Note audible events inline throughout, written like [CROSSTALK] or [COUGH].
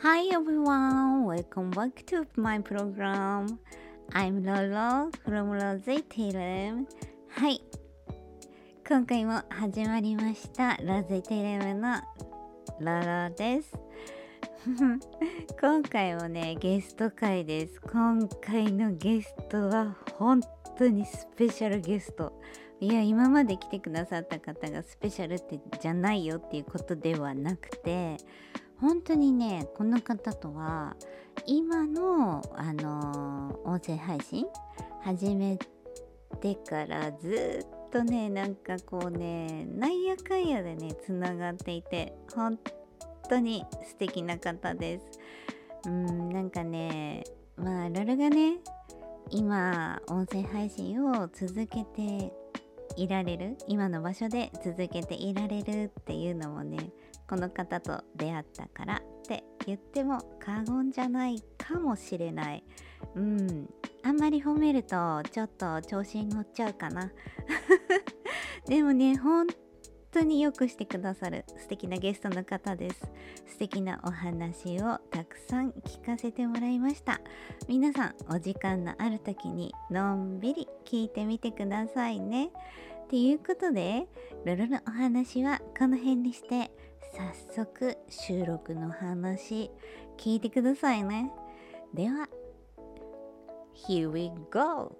Hi everyone, welcome back to my program. I'm Lolo from Rose Telem. はい。今回も始まりました。ロゼテレムのロロです。[LAUGHS] 今回もね、ゲスト会です。今回のゲストは本当にスペシャルゲスト。いや、今まで来てくださった方がスペシャルってじゃないよっていうことではなくて、本当にねこの方とは今のあのー音声配信始めてからずっとねなんかこうねなんやかんやでねつながっていて本当に素敵な方です。うんなんかねまあロルがね今音声配信を続けていられる今の場所で続けていられるっていうのもねこの方と出会ったからって言っても過言じゃないかもしれない。うん。あんまり褒めるとちょっと調子に乗っちゃうかな。[LAUGHS] でもね本当によくしてくださる素敵なゲストの方です。素敵なお話をたくさん聞かせてもらいました。皆さんお時間のある時にのんびり聞いてみてくださいね。っていうことでロロのお話はこの辺にして。早速収録の話聞いてくださいねでは Here we go!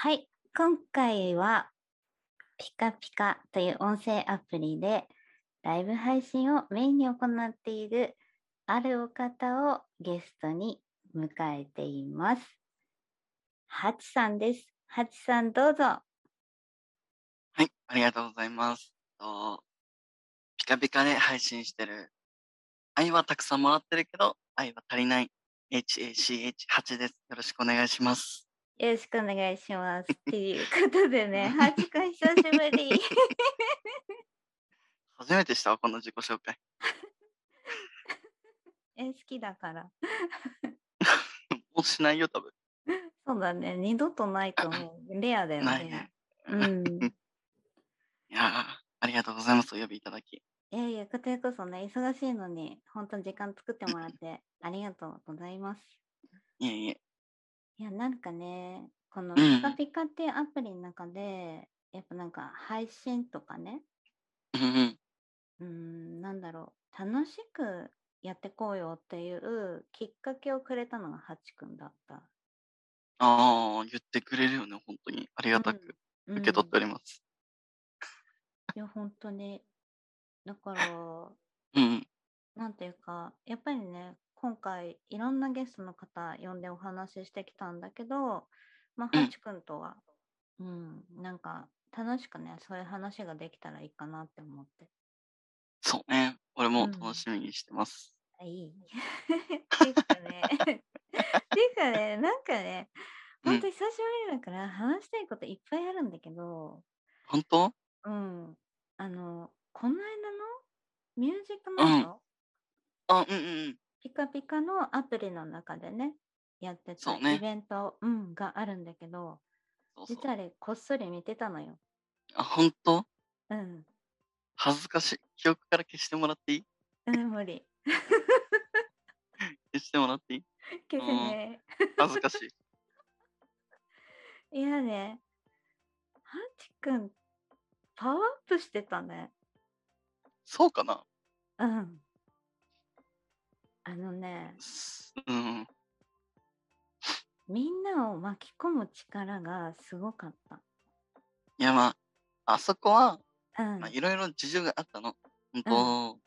はい、今回はピカピカという音声アプリでライブ配信をメインに行っているあるお方をゲストに迎えています。ハチさんです。ハチさんどうぞ。はい、ありがとうございます。とカピカで配信してる、愛はたくさんもらってるけど、愛は足りない HACH8 です。よろしくお願いします。よろしくお願いします。[LAUGHS] っていうことでね、ハチくん久しぶり。[LAUGHS] 初めてした？わ、この自己紹介。[LAUGHS] え、好きだから。もうしないよ、多分。そうだね、二度とないと思う。レアだよねないね。。うん。いやーありがとうございます。お呼びいただき。いやいや、こちらこそね、忙しいのに、本当に時間作ってもらってありがとうございます。いえいえ。いや、なんかね、このうんピカピカっていうアプリの中で、やっぱなんか配信とかね、うんうん。うーん、なんだろう、楽しくやってこうよっていうきっかけをくれたのがハチくんだった。ああ、言ってくれるよね、本当に。ありがたくうん受け取っております。いや、本当に。だから、うんうん。なんていうか、やっぱりね、今回いろんなゲストの方呼んでお話ししてきたんだけど、まあ、うんハチ君とは、うん、なんか楽しくね、そういう話ができたらいいかなって思って。そうね。俺もうん楽しみにしてます。あいい。っていうかね、っていうかね、なんかね、うん本当久しぶりだから話したいこといっぱいあるんだけど、本当？うん、あの、この間のミュージックナイト、あ、うんうんうん。ピカピカのアプリの中でね、やってたそうねイベント、うん、があるんだけど、そうそう実はあれ、こっそり見てたのよ。あ、本当？うん。恥ずかしい。記憶から消してもらっていい？うん、無理。[LAUGHS] 消してもらっていい？消せね恥ずかしい。え。いやね、ハチくん、パワーアップしてたね。そうかな？うん。あのね、すうん。みんなを巻き込む力がすごかった。いや、まあ、あそこは、うん。まあ、いろいろ事情があったの。本当、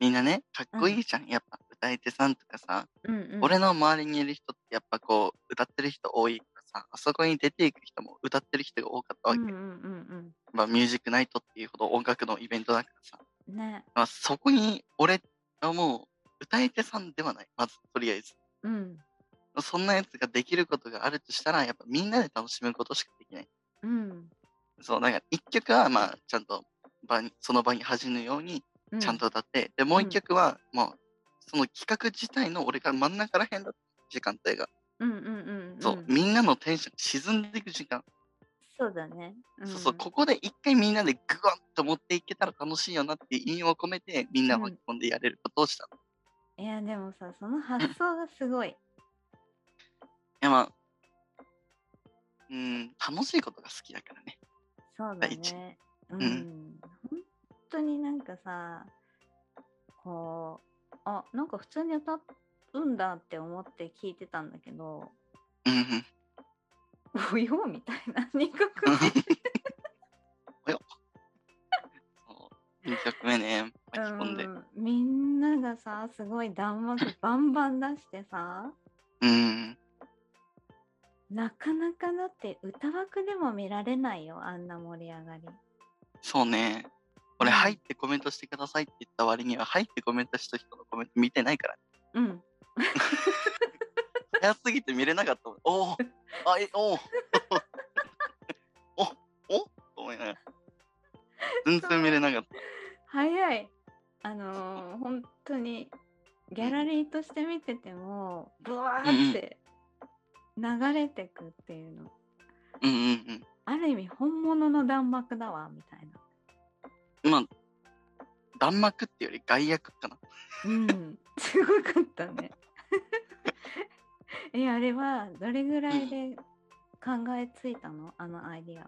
みんなね、かっこいいじゃん。やっぱ、歌い手さんとかさ、うんうん、俺の周りにいる人ってやっぱこう、歌ってる人多いからさ、あそこに出ていく人も歌ってる人が多かったわけ。うんうんうんまあ、ミュージックナイトっていうほど音楽のイベントだからさ、うん。ね。まあ、そこに俺はもう歌い手さんではない。まず、とりあえず。うん。そんなやつができることがあるとしたら、やっぱみんなで楽しむことしかできない。うん。そう、だから一曲はまあ、ちゃんと場に、その場に弾むようにうちゃんと歌って、で、もう一うん曲はもう、その企画自体の俺が真ん中らへんだった時間帯が、うんうんうんうん。そう、みんなのテンション沈んでいく時間。そうだね。んそうそう、ここで一回みんなでグワッと持っていけたら楽しいよなっていう意味を込めて、みんなを巻き込んでやれることをしたの。いいや、でもさ、その発想がすごい。や、まあ、うん、楽しいことが好きだからね。そうだね。ううんん。本当になんかさ、こう、あ、なんか普通に歌うんだって思って聞いてたんだけど、うんうん。およみたいな2曲目。そう、2曲目ね、巻き込んで。うんみんながさ、すごい弾幕バンバン出してさ、うん。なかなかだって歌枠でも見られないよ、あんな盛り上がり。そうね。俺、うん入ってコメントしてくださいって言った割には、入ってコメントした人のコメント見てないから。うん。早すぎて見れなかった。おお [LAUGHS] あ、え、お [LAUGHS] おおおと思いながら。全然見れなかった。早い。あのー本当にギャラリーとして見てても、ブワーって流れてくっていうの。うんうんうん。ある意味本物の弾幕だわ、みたいな。まあ、弾幕っていうより外役かな。うん。すごかったね。[LAUGHS] え、あれはどれぐらいで考えついたの？あのアイディア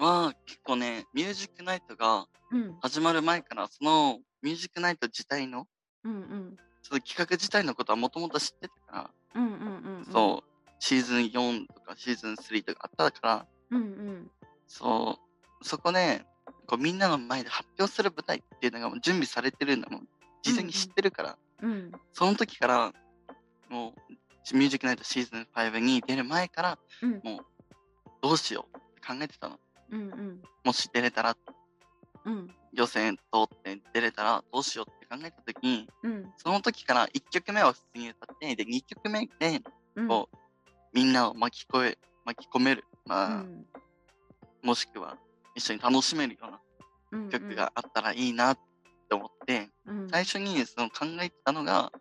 は。は、結構ね、ミュージックナイトがうん。始まる前から、そのミュージックナイト自体の、うんうん。その企画自体のことはもともと知ってたから、うんうんうん、うん。そう、シーズン4とかシーズン3とかあったから、う。うんうん。そう、そこで、こうみんなの前で発表する舞台っていうのがもう準備されてるのも事前に知ってるから、うん。その時から、もう、ミュージックナイトシーズン5に出る前から、うん。もう、どうしようって考えてたの。うんうん。もし出れたら、うん。予選通って出れたらどうしようって考えた時に、うん。その時から1曲目は普通に歌って、で、2曲目で、うん。こう、みんなを巻き込め、巻き込める、まあ、うんもしくは一緒に楽しめるようなうんうん曲があったらいいなって思って、うん最初にその考えてたのが、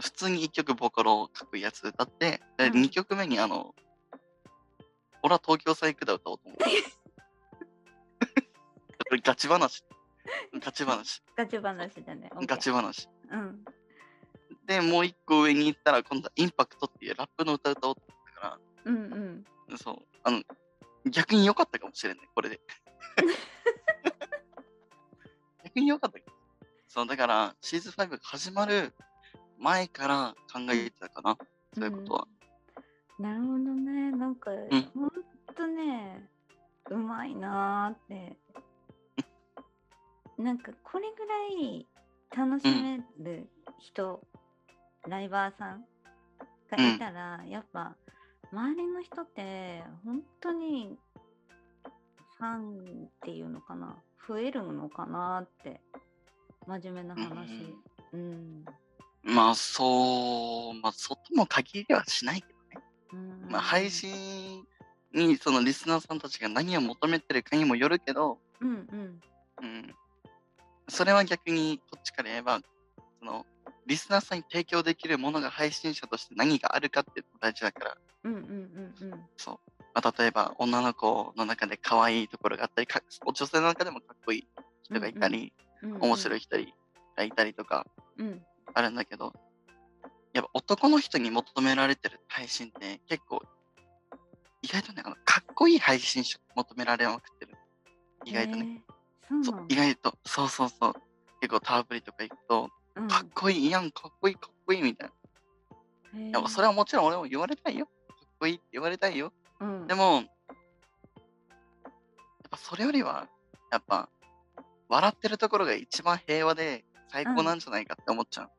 普通に1曲ボカロを書くやつ歌って、で、うん2曲目にあの、俺は東京サイクで歌おうと思って。こ [LAUGHS] れガチ話。ガチ話。ガチ話だね。ガチ話。うん。で、もう一個上に行ったら、今度はインパクトっていうラップの歌歌おうと思ったかうんうん。ら、そう、あの、逆に良かったかもしれない、これで。[LAUGHS] 逆に良かった。そう、だから、シーズン5が始まる前から考えてたかな、そういうことは。なるほどね。なんか、んほんとね、うまいなーって。[LAUGHS] なんか、これぐらい楽しめる人、ライバーさんがいたら、やっぱ、周りの人って、本当に、ファンっていうのかな、増えるのかなって、真面目な話。うん。まあ、そう、まあ、そうとも限りはしないけどね。うんまあ、配信に、そのリスナーさんたちが何を求めてるかにもよるけど、うんうん。うん。それは逆にこっちから言えば、その、リスナーさんに提供できるものが配信者として何があるかっていうのが大事だから、うんうんうんうん。そう。まあ、例えば女の子の中で可愛いところがあったり、か女性の中でもかっこいい人がいたり、うんうん面白い人がいたりとかうんあるんだけど、やっぱ男の人に求められてる配信って結構、意外とね、あのかっこいい配信者求められまくってる。意外とね。へーそう意外と、そうそうそう。結構タープリとか行くと、うんかっこいいやん、かっこいい、かっこいいみたいな。いやへーそれはもちろん俺も言われたいよ。かっこいいって言われたいよ。うんでも、やっぱそれよりは、やっぱ、笑ってるところが一番平和で最高なんじゃないかって思っちゃう。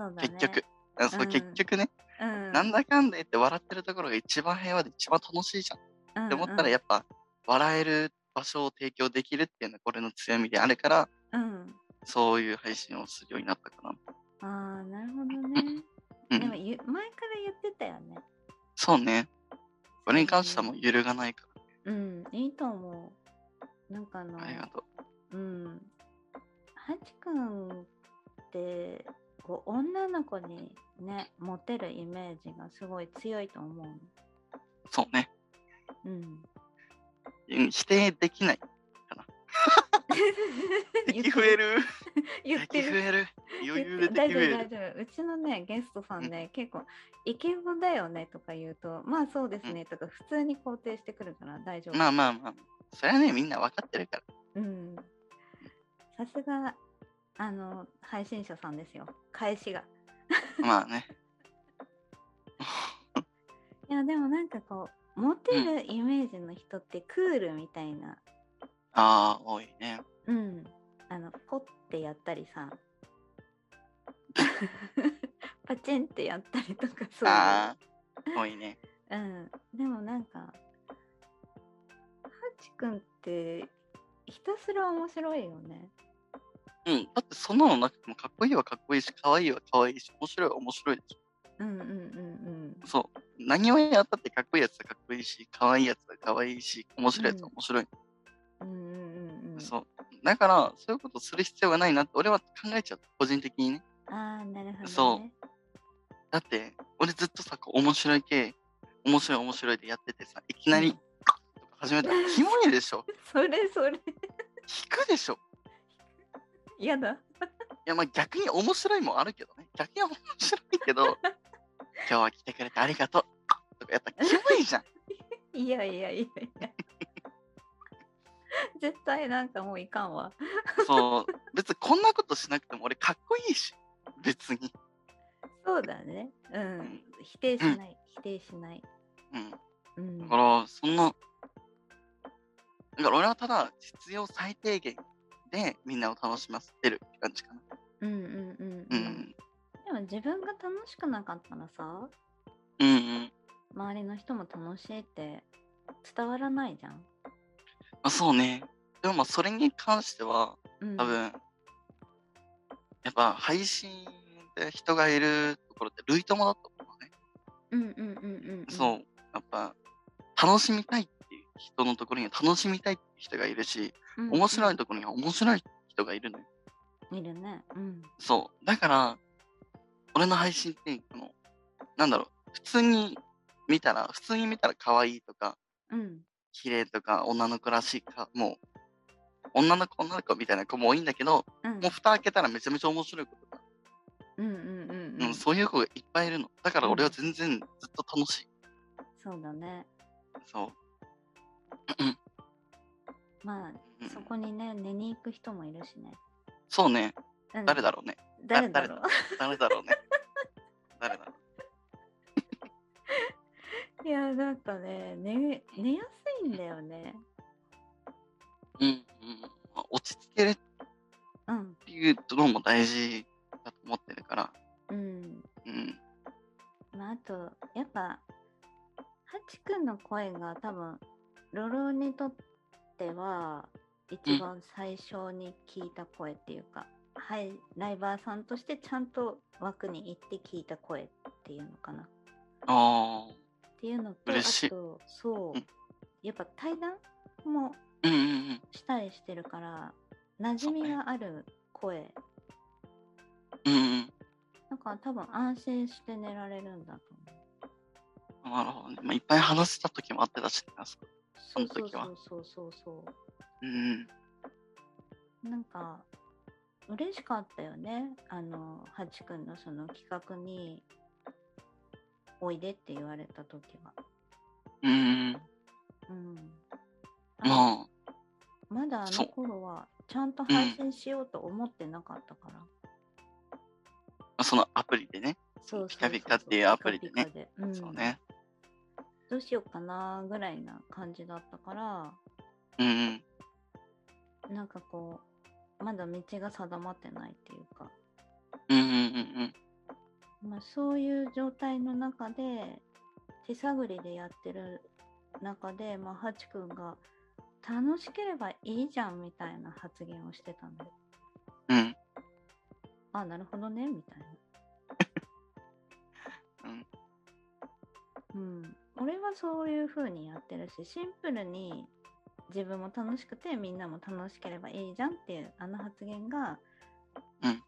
そうだね。結局。あそううん。結局ね、うん。なんだかんだ言って笑ってるところが一番平和で一番楽しいじゃん。って思ったら、やっぱ、笑える場所を提供できるっていうのがこれの強みであるから、うん。うんそういう配信をするようになったかな。ああなるほどね。うん、でもゆ前から言ってたよね。そうね。これに関してはもう揺るがないかうんいいと思う。なんかあのら。ありがとう。うん。ハチくんってこう女の子にねモテるイメージがすごい強いと思うのそうね。うんうん否定できない。[LAUGHS] 敵増える。言ってる敵増える。余裕で大丈夫敵増える。大丈夫うちのねゲストさんね、結構イケボだよねとか言うとまあそうですねとか普通に肯定してくるから大丈夫まあまあまあ。それはね、みんな分かってるから。うんさすがあの配信者さんですよ返しがまあね。[LAUGHS] いやでもなんかこうモテるイメージの人ってクールみたいなああ、多いね。うんあのポッてやったりさ [LAUGHS] パチンってやったりとかそうああ、多いね。[LAUGHS] うん、でもなんか、ハチくんってひたすら面白いよね。うん。だってそんなのなくてもかっこいいはかっこいいし、可愛いは可愛いし、面白いは面白いでしょ。うんうんうんそう。何をやったってかっこいいやつはかっこいいし、可愛いやつは可愛いし、面白いやつは面白い。うん。うんうんうんうん。そう。だから、そういうことする必要がないなって俺は考えちゃう。個人的にね。ああ、なるほど、ね。そうだって、俺ずっとさ、こう面白い系、面白い面白いでやっててさ、いきなり、うんとか始めたら、キモいでしょ。[LAUGHS] それそれ。引くでしょ。やだ。いや、まあ逆に面白いもあるけどね。逆に面白いけど、[LAUGHS] 今日は来てくれてありがとう。とかやっぱキモいじゃん。[LAUGHS] いやいやいやいや。[LAUGHS] 絶対なんかもういかんわ。そう。別にこんなことしなくても俺かっこいいし。別に。そうだね。うん。否定しない。否定しない。うん。うん。だから、そんな、だから俺はただ必要最低限でみんなを楽しませてるって感じかな。うんうんうんううん。ん。でも自分が楽しくなかったらさ、うんうん。周りの人も楽しいって伝わらないじゃん。まあ、そうね。でもまあそれに関してはうん、多分、やっぱ配信で人がいるところって類友だと思うね。うんうんうんうん、うん。そう。やっぱ楽しみたいっ人のところには楽しみたいって人がいるし、うんうん。面白いところには面白い人がいるのよ。いるね。うん。そう。だから、俺の配信って、あの、なんだろう、普通に見たら、普通に見たら可愛いとか、うん。綺麗とか、女の子らしいか、もう、女の子、女の子みたいな子も多いんだけど、うん。もう蓋開けたらめちゃめちゃ面白いことが、うんうんうんううんん。そういう子がいっぱいいるの。だから俺は全然ずっと楽しい。そうだね。そう。まあ、うんそこにね、寝に行く人もいるしね。そうね。うん、誰だろうね。誰だろう誰だろうね。誰だろう。[LAUGHS] いや、なんかね、寝寝やすいんだよね。うん、うん。まあ落ち着けるっうん。ていうのも大事だと思ってるから。うん。うん。まあ、あと、やっぱ、ハチくんの声が多分、ロロにとっては、一番最初に聞いた声っていうか、はい、ライバーさんとしてちゃんと枠に行って聞いた声っていうのかな。ああ。っていうのと、あと、そう、うんやっぱ対談もうんうんうん。したりしてるから、馴染みがある声。うんうん。だから多分安心して寝られるんだとなるほどね。まあ、いっぱい話した時もあってたしね、あそこ。そうそうその時はそうそうそう。そうん。うなんか嬉しかったよね。あのハチ君のその企画においでって言われた時は。うん。うんあまあ、まだあのそう頃はちゃんと配信しようと思ってなかったから、そのアプリでね。そうそうそう。ピカピカっていうアプリでね。ピカピカで。うん。そうね。どうしようかなぐらいな感じだったからうんうん。なんかこうまだ道が定まってないっていうか、うんうんうんうん。まあ、そういう状態の中で手探りでやってる中で、まあ、ハチ君が楽しければいいじゃんみたいな発言をしてたんでうん。あなるほどねみたいな。[LAUGHS] うん、俺はそういう風にやってるしシンプルに自分も楽しくてみんなも楽しければいいじゃんっていうあの発言が、うん。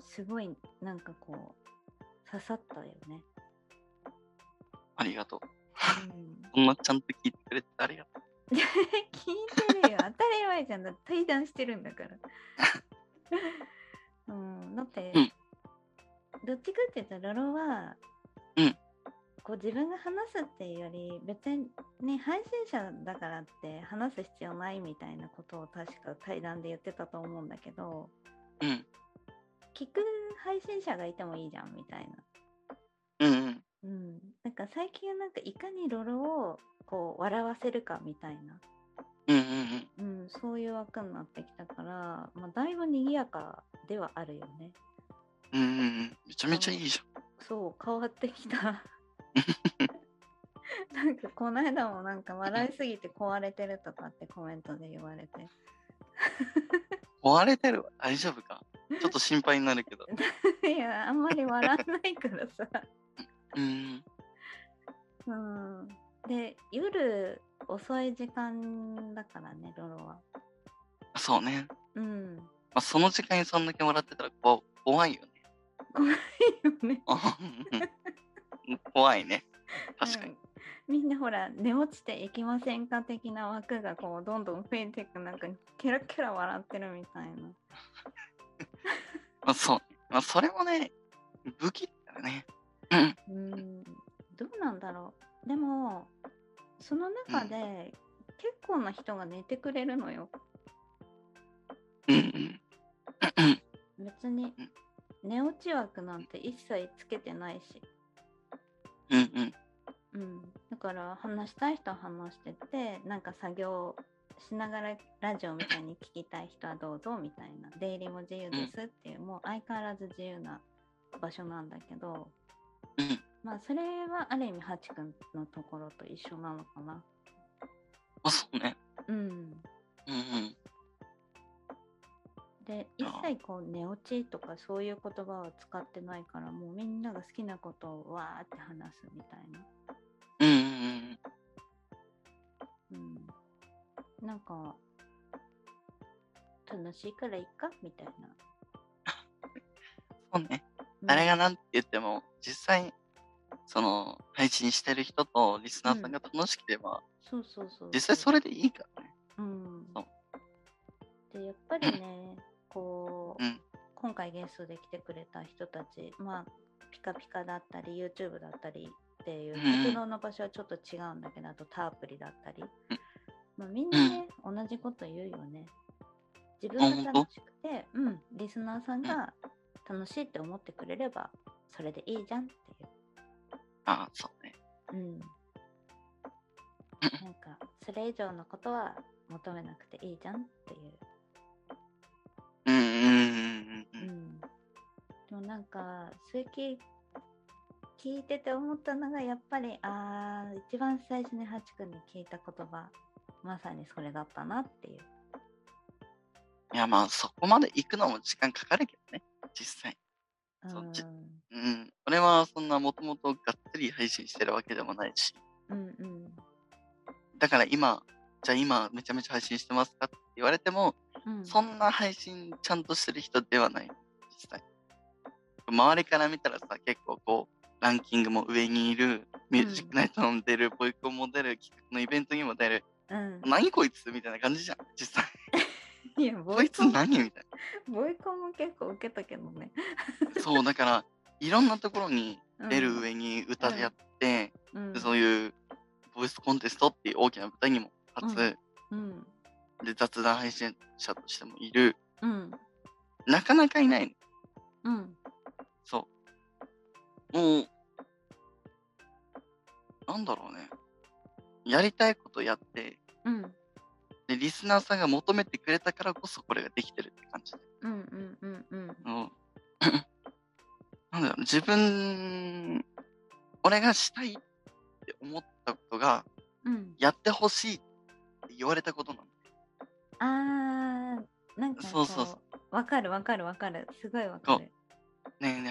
すごいなんかこう刺さったよね。ありがとう。うん、そんなちゃんと聞いてくれてありがと [LAUGHS] 聞いてるよ。当たり前じゃん。だ対談してるんだから。[LAUGHS] うん、だって、うん。どっちかっていうとロロは、うんこう自分が話すっていうより別に、ね、配信者だからって話す必要ないみたいなことを確か対談で言ってたと思うんだけどう。うん。聞く配信者がいてもいいじゃんみたいな。うんうん。うん、なんか最近はなんかいかにロロをこう笑わせるかみたいな、うんうんうん。うん、そういう枠になってきたから、まあ、だいぶ賑やかではあるよね。うんうんうん。めちゃめちゃいいじそう変わってきた。なんかこの間もなんか笑いすぎて壊れてるとかってコメントで言われて。壊れてる？わ。大丈夫か？ちょっと心配になるけど。[LAUGHS] いやあんまり笑わないからさ。うん。うん、で夜遅い時間だからねロロは。そうね。うん。まあ、その時間にそんだけもらってたら怖怖いよね。怖いよね。[LAUGHS] うん怖いね。確かに。うんみんなほら寝落ちていきませんか的な枠がこうどんどん増えていくなんかケラケラ笑ってるみたいな。まあ、そう。まあ、それもね、武器だからね。うん。うんどうなんだろうでもその中で結構な人が寝てくれるのよ。うん別に寝落ち枠なんて一切つけてないし、うんうん。うん、だから話したい人は話しててなんか作業しながらラジオみたいに聞きたい人はどうぞみたいな出入りも自由ですっていう、もう相変わらず自由な場所なんだけどうん。まあそれはある意味ハチ君のところと一緒なのかなあ、そうね。うんうんうん。で一あ切こう寝落ちとかそういう言葉は使ってないからもうみんなが好きなことをわーって話すみたいな、うんうんうん。うん、なんか楽しいからいっかみたいな、そうね。うん。誰が何て言っても、実際、その、配信してる人とリスナーさんが楽しければ、そうそうそう実際それでいいからね。うん。でやっぱりねこう、うん。今回ゲストで来てくれた人たちまあピカピカだったり YouTube だったりっていううん活動の場所はちょっと違うんだけどあとタアプリだったり、ん。まあ、みんなね、同じこと言うよね。自分が楽しくてうん。リスナーさんが楽しいって思ってくれればそれでいいじゃんっていう。ああ、そうね。うん。なんかそれ以上のことは求めなくていいじゃんっていうなんか数聞聞いてて思ったのがやっぱりあー一番最初にハチ君に聞いた言葉まさにそれだったなっていう。いや、まあ、そこまで行くのも時間かかるけどね、実際。そうじんうん。俺はそんなもともとがっつり配信してるわけでもないし。うんうんだから今、じゃあ今めちゃめちゃ配信してますかって言われても、うんそんな配信ちゃんとしてる人ではない、実際。周りから見たらさ、結構こう、ランキングも上にいるミュージックナイトも出る、ボイコンも出る、企画のイベントにも出る。うん。何こいつみたいな感じじゃん、実際。[LAUGHS] いや、ボこいつイコン、何みたいボイコンも結構受けたけどね。な。そう、だから、いろんなところにうん出る上に歌でやって、うんでそういうボイスコンテストっていう大きな舞台にも立つ、うん。で雑談配信者としてもいる、うん。なかなかいないの。うん。そう。もう、なんだろうね。やりたいことやって、うん。で、リスナーさんが求めてくれたからこそこれができてるって感じで。うん。うん。うん。うん。もうなんだろう、自分、俺がしたいって思ったことが、うん。やってほしいって言われたことなの。あー、なんかこそうそうそうわかるわかるわかる。すごいわかる。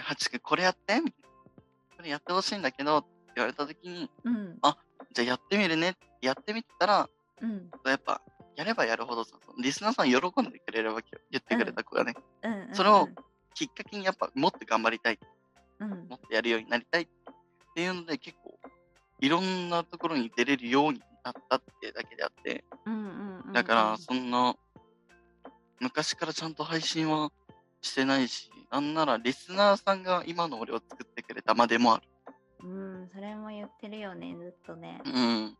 ハチ君これやってみたいな。これやってほしいんだけどって言われた時に、うん。じゃあやってみるねってやってみてたら、うん。やっぱ、やればやるほどさ、リスナーさん喜んでくれるわけよ。言ってくれた子がね。うん。うんそれを、きっかけにやっぱ、もっと頑張りたい、うん。もっとやるようになりたいっていうので、結構、いろんなところに出れるようになったってだけであって。だから、そんな、昔からちゃんと配信はしてないし、なんならリスナーさんが今の俺を作ってくれたまでもある。うん、それも言ってるよね、ずっとね。うん。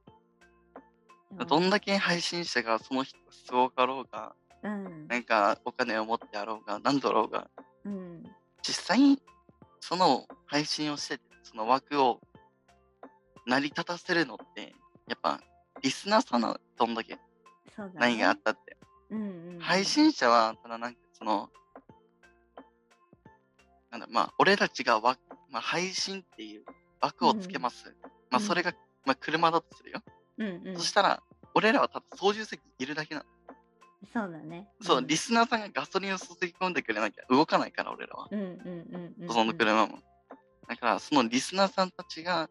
どんだけ配信者がその人がすごかろうが、うん。なんかお金を持ってあろうが、なんだろうが、うん。実際にその配信をしてて、その枠を成り立たせるのって、やっぱリスナーさんのどんだけそうだね。何があったって。うんうんうん。配信者は、俺たちがわ、まあ、配信っていう枠をつけます。まあ、それが、まあ、車だとするよ。うんうん。そしたら、俺らはただ操縦席にいるだけなの。そうだね。そう、んリスナーさんがガソリンを注ぎ込んでくれなきゃ動かないから、俺らは。うんうんうんうん。その車も。だから、そのリスナーさんたちが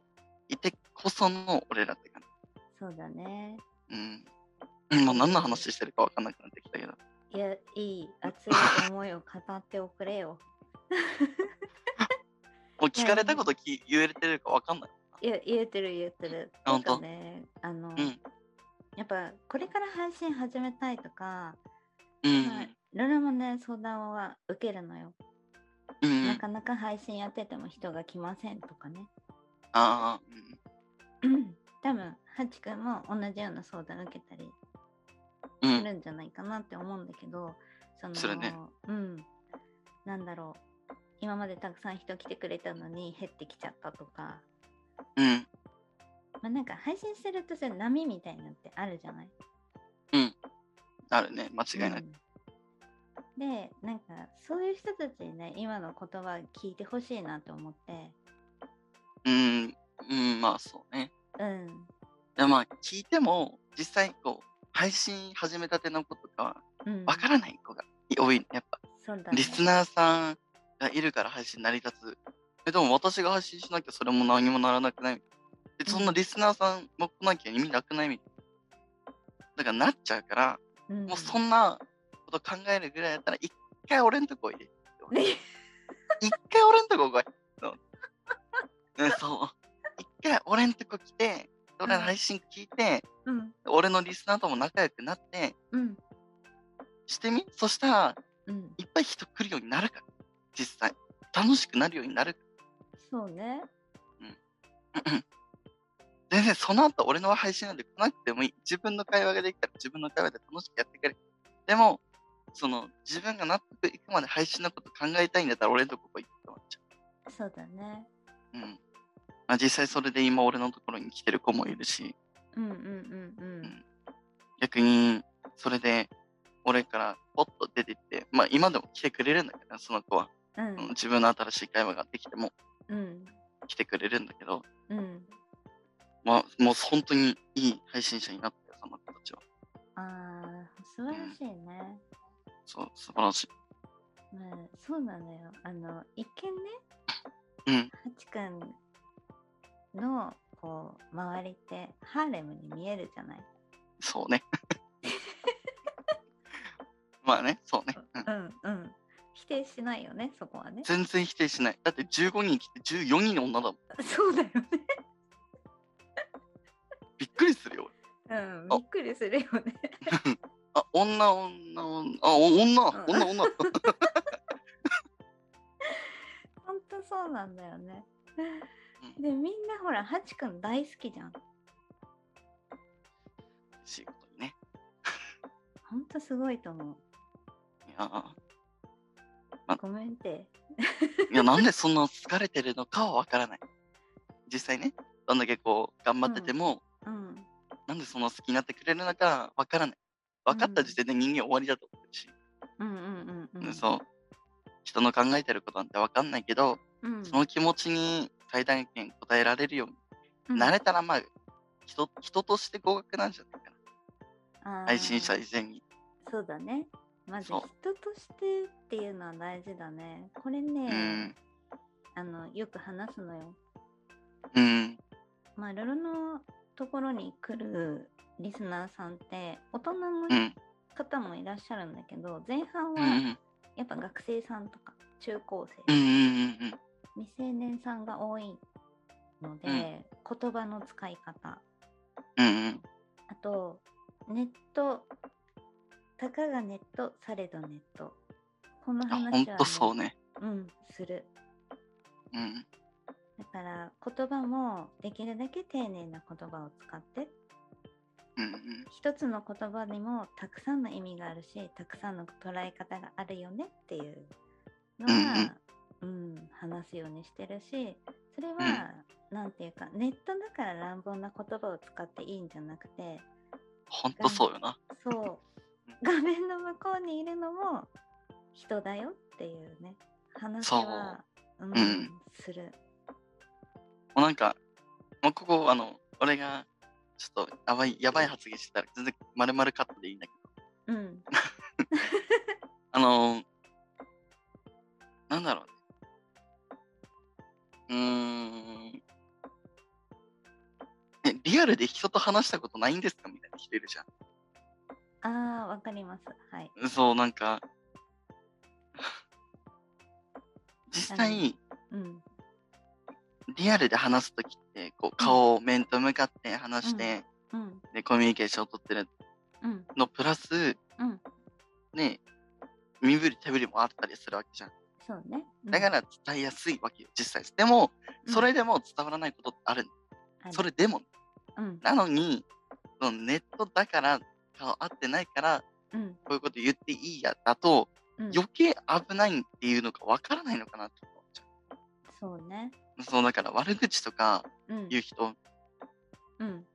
いてこその俺らって感そうだね。じ。うん。もう何の話してるか分かんなくなってきたけど。いや、いい、熱い思いを語っておくれよ。聞かれたことき言えてるか分かんない。いや、言えてる言えてる。あてかね、あの、うん。やっぱこれから配信始めたいとか、うん。まあ、ロロもね、相談は受けるのよ。うん。なかなか配信やってても人が来ませんとかね。ああ、うん多分、ハチ君も同じような相談受けたり。するんじゃないかなって思うんだけど、そのねうん、なんだろう、今までたくさん人来てくれたのに減ってきちゃったとか、うん。まあ、なんか配信してるとそういう波みたいなのってあるじゃない？あるね。間違いない。うんで、なんかそういう人たちにね、今の言葉聞いてほしいなと思って、うん。うん、まあそうね。うん、でまあ聞いても、実際こう、配信始めたての子とかは、うん、わからない子が多い。やっぱ、そうだねリスナーさんがいるから配信成り立つ。え、でも私が配信しなきゃそれも何もならなくないで、そんなリスナーさんも来なきゃ意味なくないみたいな。だからなっちゃうから、うんもうそんなこと考えるぐらいだったら、一回俺んとこ一回俺んとこ来い。そう。ねそう。一回俺んとこ来て、俺の配信聞いて、うん、俺のリスナーとも仲良くなって、うん、してみ？そしたら、うん、いっぱい人来るようになるから。実際。楽しくなるようになる。そうね。全然その後俺の配信なんて来なくてもいい。自分の会話ができたら自分の会話で楽しくやってくれ。でも、その自分が納得いくまで配信のこと考えたいんだったら俺のとこ来いって思っちゃそうだね。う。うん。まあ実際それで今俺のところに来てる子もいるし、うんうんうんうん。逆にそれで俺からポッと出てって、まあ今でも来てくれるんだけど、その子は。ううんん自分の新しい会話ができてもうん来てくれるんだけど、うん。まあもう本当にいい配信者になったよ、その子たちは。ああ、素晴らしいね。そう、素晴らしい。まあ、そうなのよ。あの、一見ね、うん。ハチ君のこう周りってハーレムに見えるじゃない？そうね。[LAUGHS] まあね、そうね、うんうんうん。否定しないよね、そこはね。全然否定しない。だって15人来て14人女だもん。そうだよね。[LAUGHS] くりするよ。うん、びっくりするよね。[LAUGHS] あ、女、女、女、あ、お女、うん女、女。ほんとそうなんだよね。うんで、みんなほら、ハチくん大好きじゃん。嬉しいことにね。ほんとすごいと思う。いやあごめんって。いや、なんでそんな疲れてるのかはわからない。実際ね、どんだけこう、頑張ってても、うん。なんでそんな好きになってくれるのかわからない。分かった時点で人間終わりだと思うし、うんうんうんうん。そう。人の考えてることなんて分かんないけど、うん。その気持ちに最大限応えられるようにうんなれたら、まあ、人人として合格なんじゃないかな。配信者以前に。そうだね。まず人としてっていうのは大事だね。これうねん、。あのよく話すのよ。うん。まあ、ルルのところに来るリスナーさんって大人のうん。方もいらっしゃるんだけど、前半は。やっぱ学生さんとか中高生。未成年さんが多いので、言葉の使い方。あとネットたかがネットされどネットこのあ、話は、ほんとそうね。うんするうん。だから言葉もできるだけ丁寧な言葉を使ってうん。うん。一つの言葉にもたくさんの意味があるしたくさんの捉え方があるよねっていうのは、うん話すようにしてるしそれは、なんていうかネットだから乱暴な言葉を使っていいんじゃなくてほんとそうよな。そう画面の向こうにいるのも人だよっていうね話はう、んうんする。もうなんか、もうここ、あの、俺が、ちょっとやばい、やばい発言してたら、全然丸々カットでいいんだけど、うんあのー、なんだろうね。うーん。え、リアルで人と話したことないんですか？みたいな人いるじゃああわかりますはい。ん。そう、なんか、[LAUGHS] 実際、うんリアルで話すときって、こう、顔を面と向かって話して、うんで、コミュニケーションを取ってるうんのプラス、うんね、身振り手振りもあったりするわけじゃん。そうね。うんだから伝えやすいわけよ、実際。でも、うんそれでも伝わらないことってある。あるそれでも。うんなのに、そのネットだから、顔合ってないから、うん。こういうこと言っていいやだと、うん。余計危ないっていうのがわからないのかなって思っちゃそうね。う。そう、だから悪口とかうん。言う人。うん。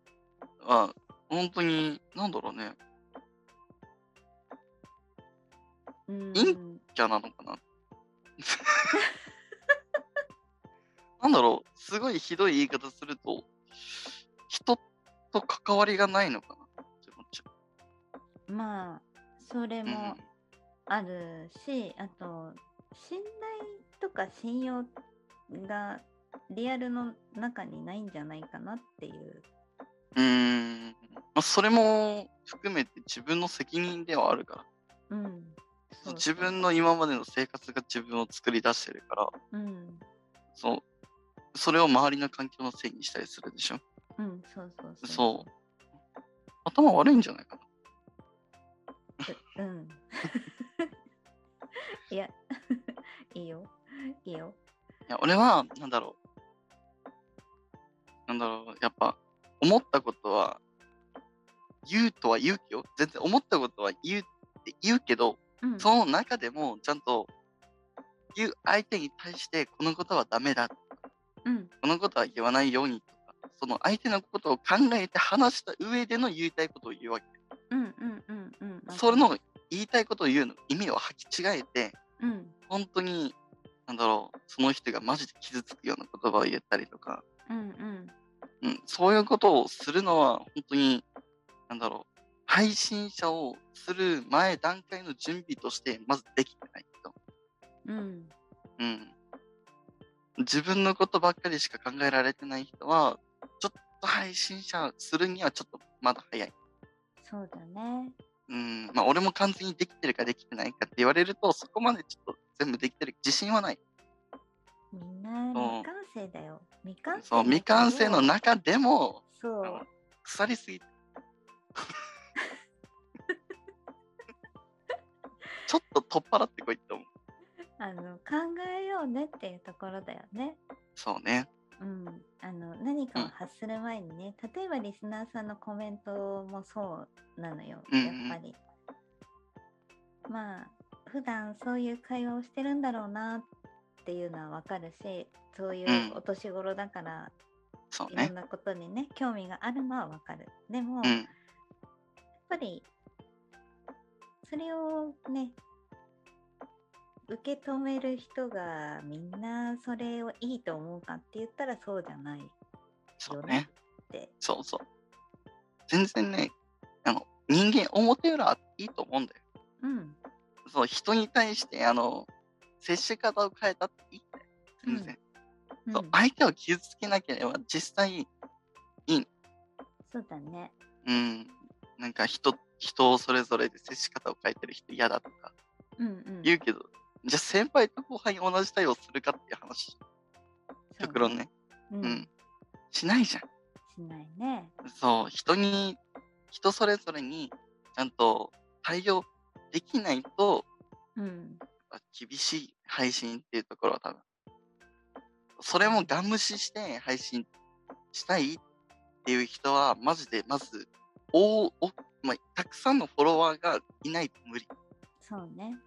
は、本当に、なんだろうね、うん。陰キャなのかな。[LAUGHS] なんだろう、すごいひどい言い方すると、人と関わりがないのかまあそれう。もあるし、あと信頼とか信用がリアルの中にないんじゃないかなっていう。うん。まあ、それも含めて自分の責任ではあるから。うん。そう自分の今までの生活が自分を作り出してるから、うんそう。それを周りの環境のせいにしたりするでしょ？うんそうそうそう。そう。頭悪いんじゃないかな。ううん。[LAUGHS] いや [LAUGHS] いいよいいよ。いや、俺は、なんだろう。なんだろう、やっぱ、思ったことは、言うとは言うよ。全然思ったことは言うって言うけど、うんその中でも、ちゃんと、言う相手に対して、このことはダメだ。うんこのことは言わないようにとか、その相手のことを考えて話した上での言いたいことを言うわけ。うんうんうんうん。それの言いたいことを言うの意味を履き違えて、うん本当に、なんだろう、その人がマジで傷つくような言葉を言ったりとか、うんうんうん、そういうことをするのは、本当に、なんだろう、配信者をする前段階の準備として、まずできてないと。うんうん。自分のことばっかりしか考えられてない人は、ちょっと配信者するにはちょっとまだ早い。そうだね。うん。まあ、俺も完全にできてるかできてないかって言われると、そこまでちょっと全部できてる自信はない。みんな未完成だよ。未完成。そう、未完成の。中でも、そう。腐りすぎて。[LAUGHS] ちょっと取っ払ってこいって思う。あの考えようねっていうところだよね。そうね。うん、何かをうん発する前にね、例えばリスナーさんのコメントもそうなのよ、うんうんやっぱり。まあ普段そういう会話をしてるんだろうなっていうのはわかるしそういううんお年頃だから、そうねいろん。なことにね興味があるのはわかる。でも、やっうん。ぱりそれをね受け止める人がみんなそれをいいと思うかって言ったらそうじゃないよねそうね。って。そうそう。全然ね、あの、人間表裏いいと思うんだよ。うんそう、人に対して、あの、接し方を変えたっていいんだよ。全然。そううん相手を傷つけなければ実際、そうだね。うん、なんか人、人それぞれで接し方を変えてる人嫌だとかうんうん。言うけど、じゃあ先輩と後輩に同じ対応するかっていう話、そう極論ね。う。うんん。しないじゃん。しないね。そう、人に、人それぞれにちゃんと対応できないと、うん。あ厳しい配信っていうところは多分、それもガン無視して配信したいっていう人は、マジでまず、おおまあ、たくさんのフォロワーがいないと無理。そうね。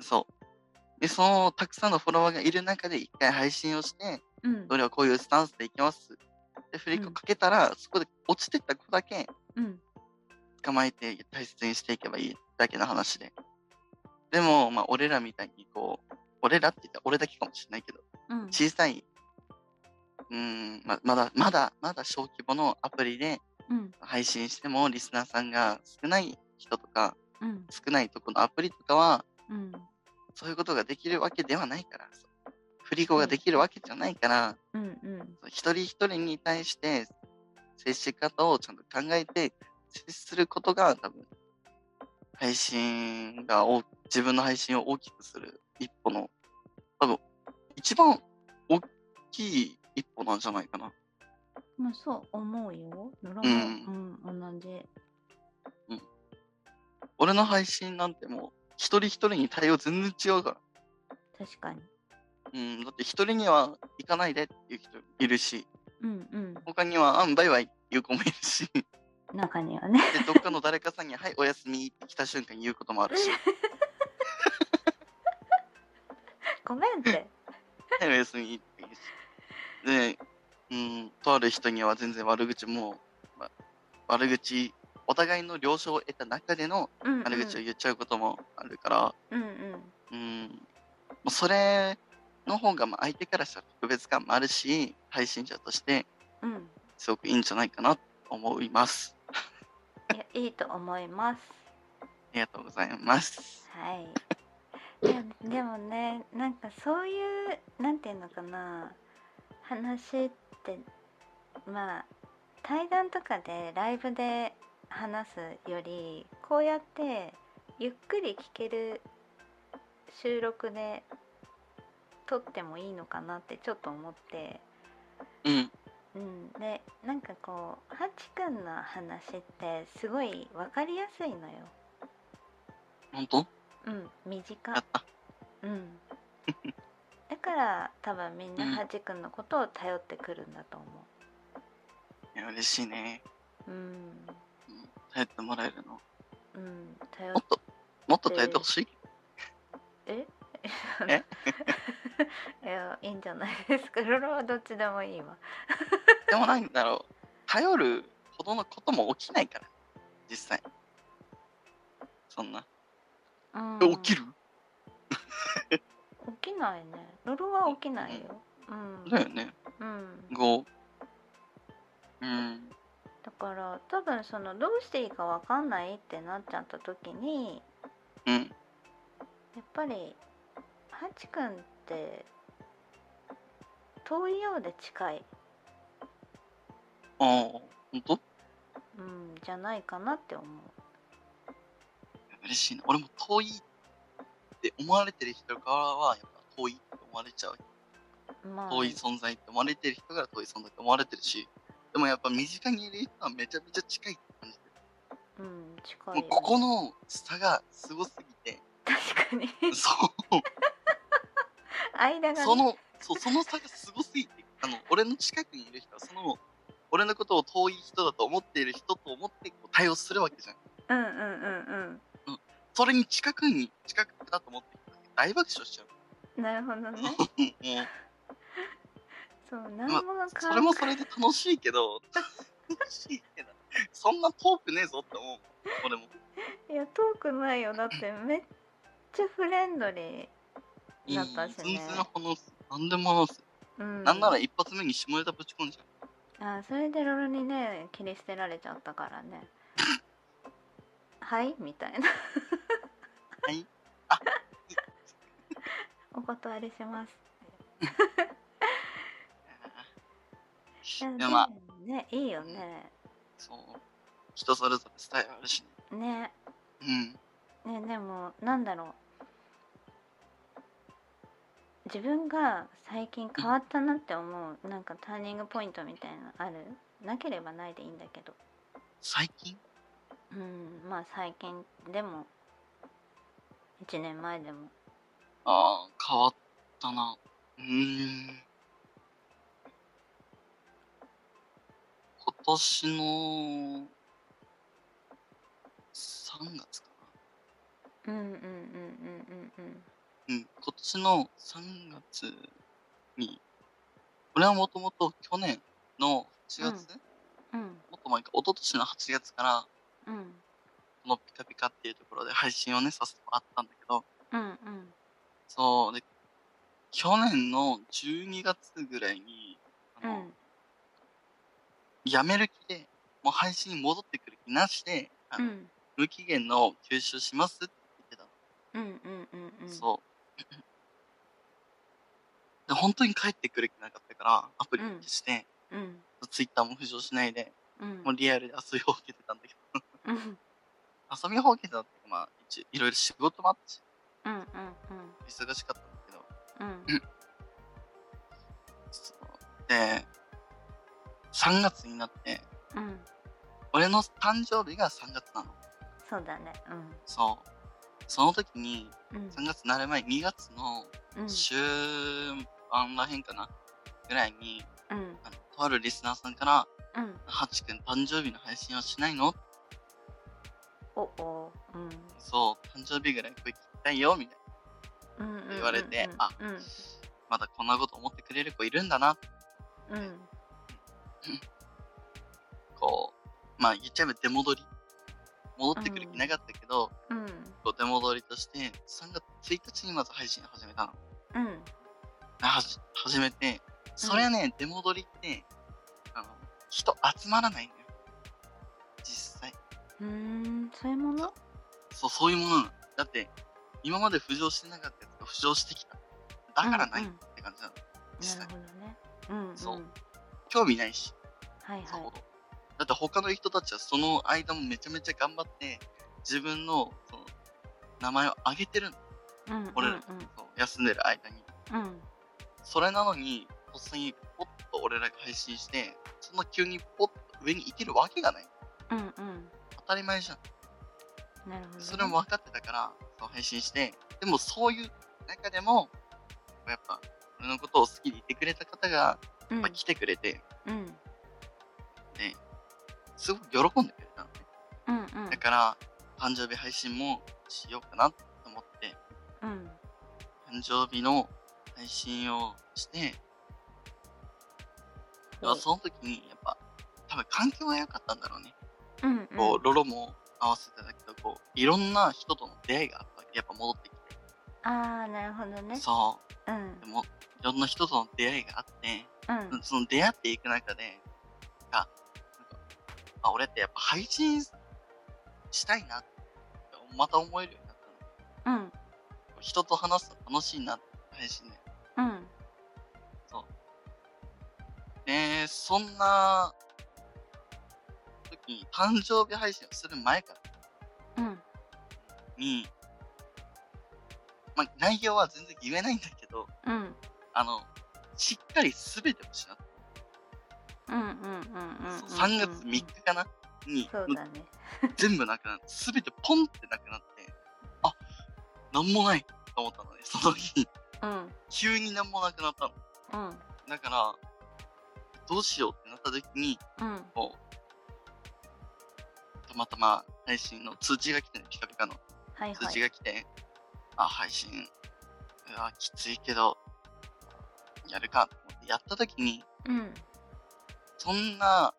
そう。で、そのたくさんのフォロワーがいる中で一回配信をして、うんそ。れはこういうスタンスでいきます。で、フリックをかけたら、そこで落ちてった子だけうん。捕まえて大切にしていけばいいだけの話で。でも、まあ、俺らみたいにこう、俺らって言ったら俺だけかもしれないけど、うん。小さい、うーん、ままだ、まだ、まだ小規模のアプリでうん。配信しても、リスナーさんが少ない人とか、うん。少ないとこのアプリとかは、うん。そういうことができるわけではないから、振り子ができるわけじゃないから、うん。うん。一人一人に対して接し方をちゃんと考えて接することが多分配信がお自分の配信を大きくする一歩の多分一番大きい一歩なんじゃないかな。まあそう思うよ。野良も、ううん、同じ。俺の配信なんてもう一人一人に対応全然違うから。確かに。うん、だって一人には行かないでっていう人いるし、うんうん。他には、あん、バイバイっていう子もいるし、で、中にはね。どっかの誰かさんに、はい、おやすみって来た瞬間に言うこともあるし、ごめんって。はい、おやすみって言うし。で、うん、とある人には全然悪口も、ま悪口、お互いの了承を得た中での。悪口を言っちゃうこともあるから、うんうん。うん、もうそれの方がまあ相手からしたら特別感もあるし、配信者としてうん。すごくいいんじゃないかなと思います。いや、いいと思います。ありがとうございます。はい。ででもね、なんかそういう、なんていうのかな、話って、まあ、対談とかでライブで話すより、こうやってゆっくり聞ける収録で撮ってもいいのかなってちょっと思って、うん、うん、で、なんかこう、ハチくんの話ってすごいわかりやすいのよ。本当？うん、短やった。うん。だから多分みんなうんハチ君のことを頼ってくるんだと思いや、嬉しいね。う。うん。うん頼ってもらえるの。うん。頼っもっと、もっと頼ってほしい？え？え？[LAUGHS] いや、いいんじゃないですか。ロロはどっちでもいいわ。[LAUGHS] でもなんだろう、頼るほどのことも起きないから、実際。そんな。うん、え起きる？[LAUGHS] 起きないね。ロロは起きないよ。うん。だよね。うん。5。うん。だから多分そのどうしていいかわかんないってなっちゃった時にうん。やっぱりハチ君って遠いようで近い、ああ、ほんとうん、じゃないかなって思う。嬉しいな。俺も遠いって思われてる人からは、やっぱ遠いって思われちゃう。まあ、遠い存在って思われてる人から遠い存在って思われてるし、でもやっぱ身近にいる人はめちゃめちゃ近いって感じうん近い。よ、ね、もうここの差がすごすぎて、確かに。そう、[LAUGHS] 間が、ね、その、そう、その差がすごすぎて、あの、俺の近くにいる人は、その、俺のことを遠い人だと思っている人と思ってこう対応するわけじゃん。うんうんうんそれに近くに、近くだと思って大爆笑しちゃう。うんなるほどね [LAUGHS] もう、そう何も考えそれもそれで楽しいけど、[LAUGHS] 楽しいけど、そんな遠くねえぞって思う。俺も。いや遠くないよだってめっちゃフレンドリいいだったしね。何でも話す。ーうんなんなら一発目に下ネタぶち込んじゃう。あそれでロロにね切り捨てられちゃったからね [LAUGHS] はい？みたいなはい？お断りします [LAUGHS] でもまあ、ねいいよねそう。人それぞれスタイルあるしね。ねうん。ねでもなんだろう自分が最近変わったなって思うなんかターニングポイントみたいなのある？なければないでいいんだけど最近？うんまあ最近でも1年前でもああ、変わったな。うーん。今年の3月かうんうんうんうんうんうんな。うん、今年の3月に、俺はもともと去年の8月、うん。もっと前か、一昨年の8月から、うん。このピカピカっていうところで配信をね、させてもらったんだけど、うんうん。そう、で、去年の12月ぐらいに、あの、うん。やめる気で、もう配信に戻ってくる気なしで、あのうん。無期限の休止をしますって言ってたの。うんうんうんうん。そう。で、本当に帰ってくる気なかったから、アプリを消して、うん。ツイッターも浮上しないで、うん。もうリアルで遊びほうけてたんだけど、うん。遊びほうけてたってまあ、一応いろいろ仕事もあったし、うんうん忙しかったんだけど、うん。そう。で、3月になって、うん。俺の誕生日が3月なの。そうだね。そう。その時に、うん。うん3月になる前、2月のうん。週盤らへんかな？ぐらいに、うん。あのとあるリスナーさんから、うん。ハチ君誕生日の配信はしないの？おお。うん。そう、誕生日ぐらい声聞きたいよ、みたいな。うんうん言われてあうん。まだこんなこと思ってくれる子いるんだな、うん。こう、まあ言っちゃえば出戻り。戻ってくる気なかったけど、うんこう出戻りとして、3月1日にまず配信始めたの。うんはじ始めて、それはね、出戻りって、あの、人集まらないのよ。実際。うーんそういうもの？そう、そういうものなの。だって、今まで浮上してなかったやつが浮上してきた。だからないって感じなの。実際なるほどねうんうんそう興味ないし、はいはい。だって他の人たちはその間もめちゃめちゃ頑張って、自分のその名前を上げてるの。うん俺ら、うんそう休んでる間に。うんそれなのに、とっさにポッと俺らが配信して、そんな急にポッと上に行けるわけがない。うんうん当たり前じゃん。なるほどねそれも分かってたから、そう配信して、でもそういう中でも、やっぱ、俺のことを好きでいてくれた方が、うんまあ、来てくれて、うんすごく喜んでくれたのね。うんうんだから、誕生日配信もしようかなと思って、うん誕生日の配信をして、でもその時に、やっぱ、多分環境が良かったんだろうね。うんうんこう、ロロも合わせてたけど、こう、いろんな人との出会いがあったわけ。やっぱ戻ってきて。ああなるほどねそう。うんでも、いろんな人との出会いがあって、うんその出会っていく中で、あ、なんか、あ、俺ってやっぱ配信したいなって、また思えるようになったの。うん。人と話すの楽しいな配信で。うん。で、そんな時に誕生日配信をする前か。らうん。に、まあ、内容は全然言えないんだけど、うん。あの、しっかり全てをしな。うんうんうんうんうんそう3月3日かな？に、そうだね [LAUGHS] 全部なくなって、すべてポンってなくなって、あなんもないと思ったのね、その日、うん。急になんもなくなったの。うん。だから、どうしようってなった時に、うん。こう、たまたま配信の通知が来てね、ピカピカの通知が来て、あ、配信、うわ、きついけど、やるかと思ってやった時に、うん。そんな、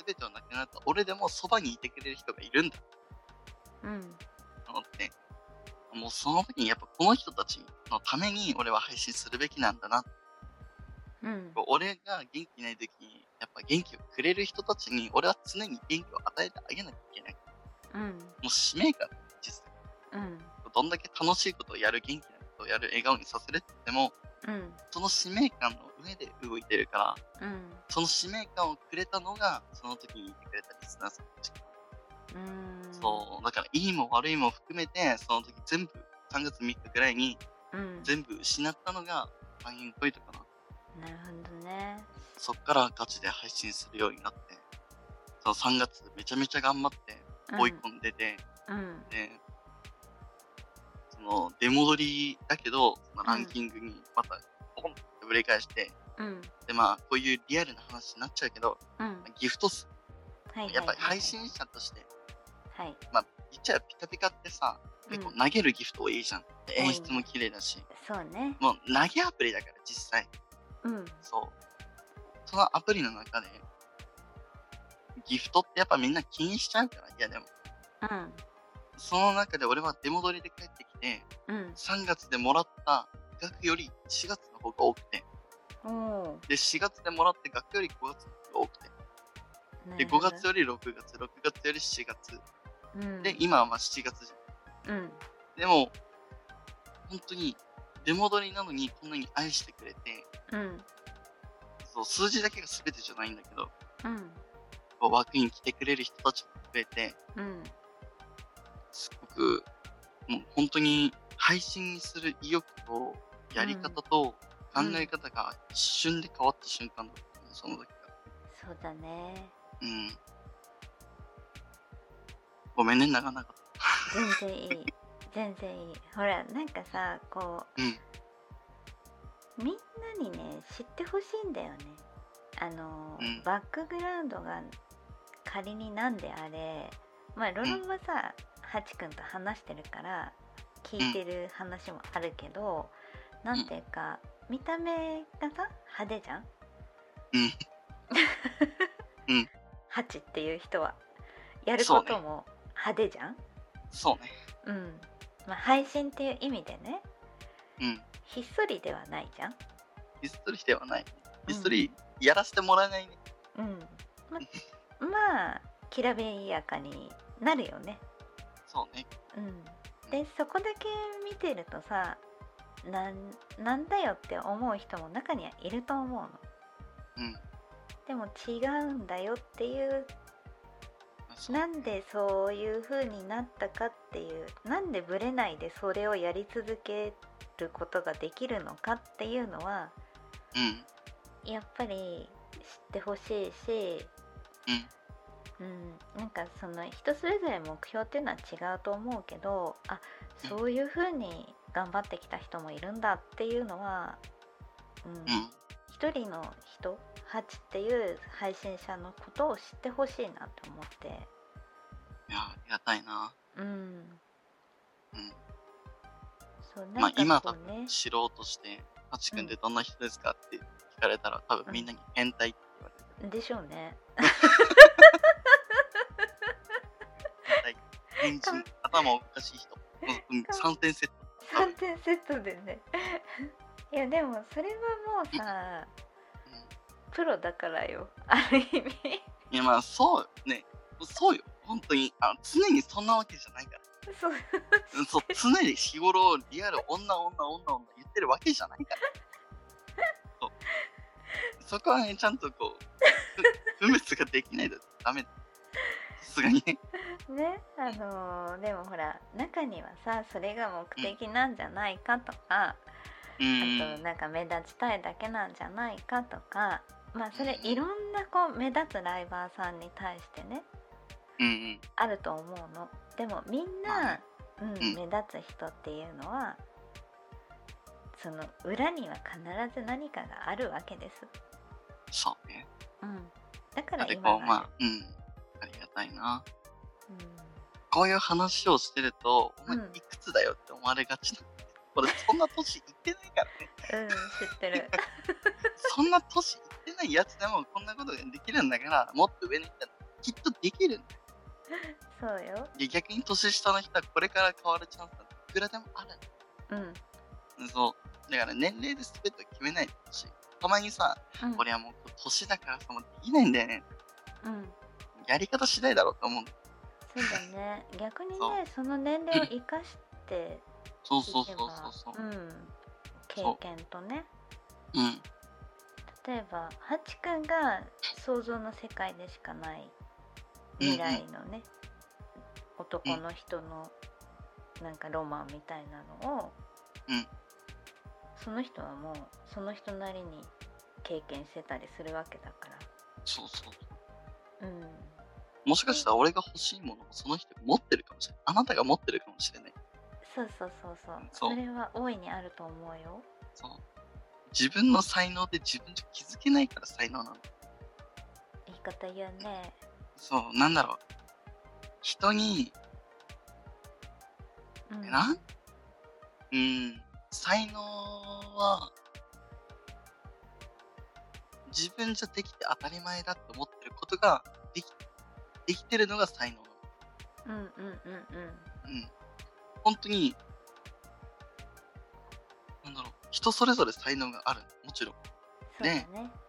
すべてをなくなった俺でもそばにいてくれる人がいるんだ。うん。と思って、もうその時にやっぱこの人たちのために俺は配信するべきなんだな。うん。俺が元気ない時に、やっぱ元気をくれる人たちに俺は常に元気を与えてあげなきゃいけない。うん。もう使命感、実際。うん。どんだけ楽しいことをやる、元気なことをやる、笑顔にさせるって言っても、うん。その使命感の上で動いてるから、うん。その使命感をくれたのが、その時にいてくれたリスナーさんたち。うん。そう、だからいいも悪いも含めて、その時全部、3月3日ぐらいにうん。全部失ったのが、ファインポイントかな。なるほどね。そっからガチで配信するようになって、その3月めちゃめちゃ頑張って追い込んでて、うん。で、その出戻りだけど、そのランキングにまたポンってぶれ返して、うん。でまあこういうリアルな話になっちゃうけど、うん。ギフト数、はいはいやっぱり配信者として、はい。まあ言っちゃえばピカピカってさ、結構投げるギフト多いじゃん。で多いね演出も綺麗だし、そうね。もう投げアプリだから実際。うん。そう。そのアプリの中で、ギフトってやっぱみんな気にしちゃうから、いやでも、うん。その中で俺は出戻りで帰ってきて、うん。3月でもらった額より4月の方が多くて、おおで、4月でもらって額より5月の方が多くて、で、5月より6月、6月より4月、うん。で、今はまあ7月じゃん。うん。でも、本当に出戻りなのにこんなに愛してくれて、うん。そう、数字だけが全てじゃないんだけど、うん。こう枠に来てくれる人たちも増えて、うん。すごく、もう本当に配信にする意欲とやり方と考え方が一瞬で変わった瞬間だったね、その時が。そうだね。うん。ごめんね、長々。と。全然いい。全然いい。ほらなんかさこう、うん。みんなにね知ってほしいんだよね。あの、うん。バックグラウンドが仮になんであれまあロロンはさ、ハチくんと話してるから聞いてる話もあるけど、なんていうか見た目がさ派手じゃん？うん。[LAUGHS] うんハチっていう人はやることも派手じゃん？そうね。うんまあ、配信っていう意味でねうん。ひっそりではないじゃん？ひっそりではない。ひっそりやらせてもらえないね。うんままあきらびやかになるよねそうね。うんでそこだけ見てるとさなんなんだよって思う人も中にはいると思うのうん。でも違うんだよっていうなんでそういう風になったかっていうなんでブレないでそれをやり続けることができるのかっていうのはうん。やっぱり知ってほしいし、うん。うん、なんかその人それぞれ目標っていうのは違うと思うけどあそういう風に頑張ってきた人もいるんだっていうのは、うんうん。一人の人ハチっていう配信者のことを知ってほしいなと思っていや、ありがたいな。うんうん。そうまあなん今多かこうね分、知ろうとして、ハチ君ってどんな人ですかって聞かれたら、多分みんなに変態って言われる。でしょうね変人、頭おかしい人。うん、うん、3点セット。3点セットでね。いやでもそれはもうさうんプロだからよ。ある意味。いやまあそうね。そうよ。本当にあ常にそんなわけじゃないから。そう。うんそう常に日頃リアル女女女女言ってるわけじゃないから。そう。そこはねちゃんとこうふ [LAUGHS] 分別ができないとダメださすがに。[LAUGHS] ねねあのーでもほら中にはさそれが目的なんじゃないかとか、うあんとなんか目立ちたいだけなんじゃないかとかまあそれうん。いろんなこう目立つライバーさんに対してねうんうん。あると思うの。でもみんまあな、うんうん。目立つ人っていうのはその裏には必ず何かがあるわけです、そうね。うん、だから今がまあ、うん。たいな。うんこういう話をしてると、お前うんいくつだよって思われがちなんだけど、これそんな年いってないからね。うん、知ってる [LAUGHS] そんな年いってないやつでもこんなことができるんだから、もっと上に行ったらきっとできるんだよ。そうよで逆に年下の人はこれから変わるチャンスなんていくらでもある。うん、そう。だから年齢で全てを決めないでほしい。たまにさ、うん、俺はもう年だからさ、もうできないんだよね。うんやり方次第だろうと思う。そうだね逆にねその年齢を生かしてそうそうそうそうそう。うん、経験とねうん。例えばハチ君が想像の世界でしかない未来のね、男の人のなんかロマンみたいなのを、うんその人はもうその人なりに経験してたりするわけだからそうそう。うんもしかしたら俺が欲しいものをその人が持ってるかもしれない。あなたが持ってるかもしれない。そうそうそうそうそうそれは大いにあると思うよそう。自分の才能で自分じゃ気づけないから才能なの。言い方言うねそう、なんだろう。人に、うんえなん？うん、才能は、自分じゃできて当たり前だって思ってることができてるのが才能。うんうんうんうんうん。本当に、なんだろう、人それぞれ才能がある。もちろん。ね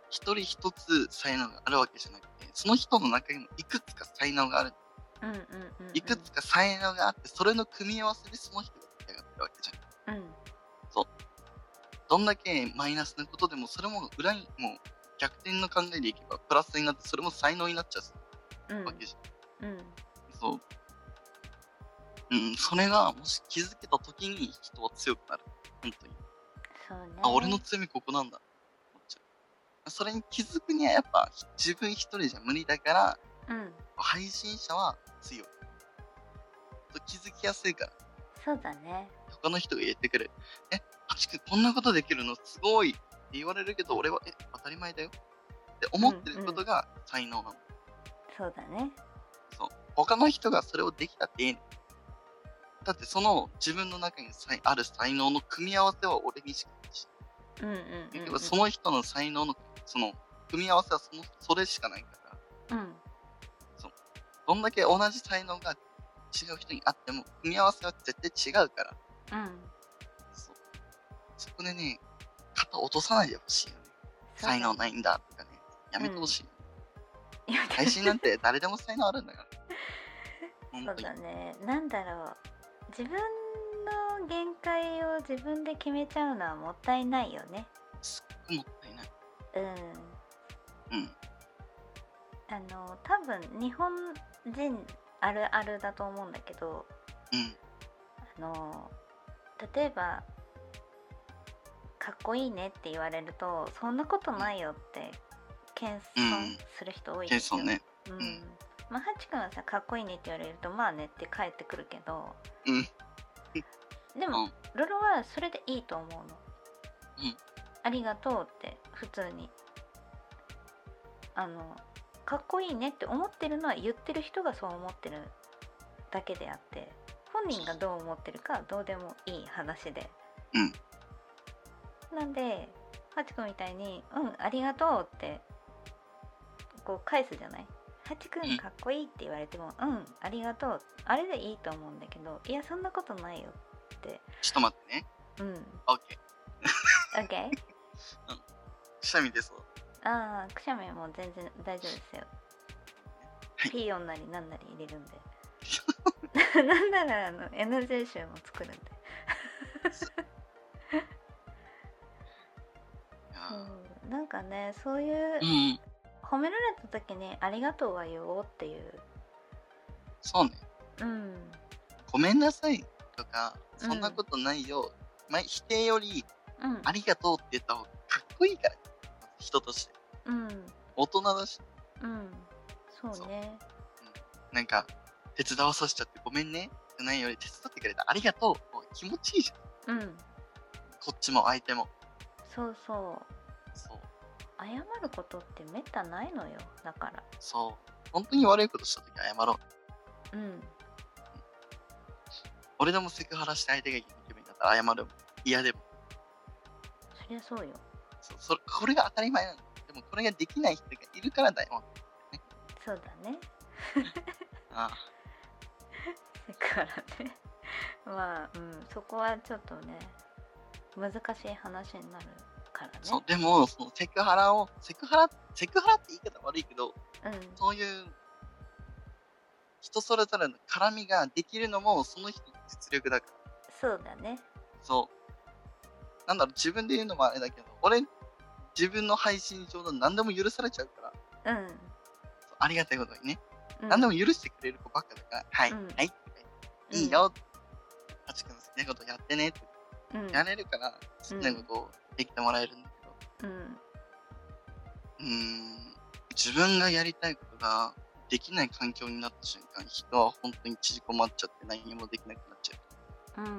一人一つ才能があるわけじゃなくて、その人の中にもいくつか才能がある。うんうんうんうんいくつか才能があって、それの組み合わせでその人が出来上がってるわけじゃん。うんどんだけマイナスなことでも、それも裏にもう逆転の考えでいけばプラスになって、それも才能になっちゃうんうわけじゃん。うんそう。うん、それがもし気づけた時に人は強くなる。本当に。そうねあ、俺の強みここなんだ。それに気づくにはやっぱ自分一人じゃ無理だから、うん配信者は強い。と気づきやすいから。そうだね他の人が言ってくる。え、ハチ君こんなことできるのすごいって言われるけど、俺は、え、当たり前だよって思ってることが才能なの。そうだね。そう。他の人がそれをできたっていいの。だってその自分の中に才ある才能の組み合わせは俺にしかないし、うんうんうん、結うん、局その人の才能のその組み合わせはそのそれしかないから、うん。どんだけ同じ才能が違う人にあっても、組み合わせは絶対違うから、うん。そう。そこでね、肩落とさないでほしいよね。才能ないんだとかね、やめてほしい。いや配信なんて誰でも才能あるんだから。[LAUGHS] 本そうだねなんだろう自分の限界を自分で決めちゃうのはもったいないよねすっごいもったいない。うんうん。あの多分日本人あるあるだと思うんだけどうん。あの例えばかっこいいねって言われるとそんなことないよって謙遜する人多いですよ、謙遜ね。うん。ん。まあハチ君はさかっこいいねって言われるとまあねって返ってくるけどうん。でも、うん。ロロはそれでいいと思うの、うん。ありがとうって普通に。あのかっこいいねって思ってるのは言ってる人がそう思ってるだけであって本人がどう思ってるかはどうでもいい話で、うん。なんでハチ君みたいに「うんありがとう」ってこう返すじゃない？ハチ君かっこいいって言われても「うんありがとう」あれでいいと思うんだけどいやそんなことないよって。ちょっと待ってね。うん。オッケー。OK [LAUGHS] くしゃみ出そう。ああくしゃみも全然大丈夫ですよ、はい。ピーヨンなりなんなり入れるんで。[LAUGHS] なんならあの NG 集も作るんで、[LAUGHS] いやー。う。ん、なんかねそういううん。褒められた時に「ありがとう」は言おうっていうそうね。うんごめんなさいとか、そんなことないよ。まあ、否定より、うんありがとうって言った方がかっこいいから。人として。うん大人だし、うんそうねなんか、手伝わさせちゃってごめんね。じゃないより手伝ってくれた。ありがとう。気持ちいいじゃん。うんこっちも相手も。そうそう。謝ることってめったないのよだからそう。本当に悪いことしたとき謝ろう。うん俺でもセクハラして相手が気分だったら謝るもん。嫌でも。そりゃそうよそうそれこれが当たり前なの。でもこれができない人がいるからだよ。そうだね [LAUGHS] ああだからねまあうんそこはちょっとね難しい話になるからね。そう、でも、そのセクハラを、セクハラ、セクハラって言い方悪いけど、うん。そういう人それぞれの絡みができるのもその人の実力だから。そうだね。そう。なんだろう、自分で言うのもあれだけど、俺、自分の配信上で何でも許されちゃうから、うん、ありがたいことにね、うん、何でも許してくれる子ばっかだから、はい、うん。はい、いいよ、ハチ君の好きなことやってねって。うん、やれるから、好きなことをできてもらえるんだけど、うん。うーん、自分がやりたいことができない環境になった瞬間、人は本当に縮こまっちゃって何もできなくなっちゃう。ん、う。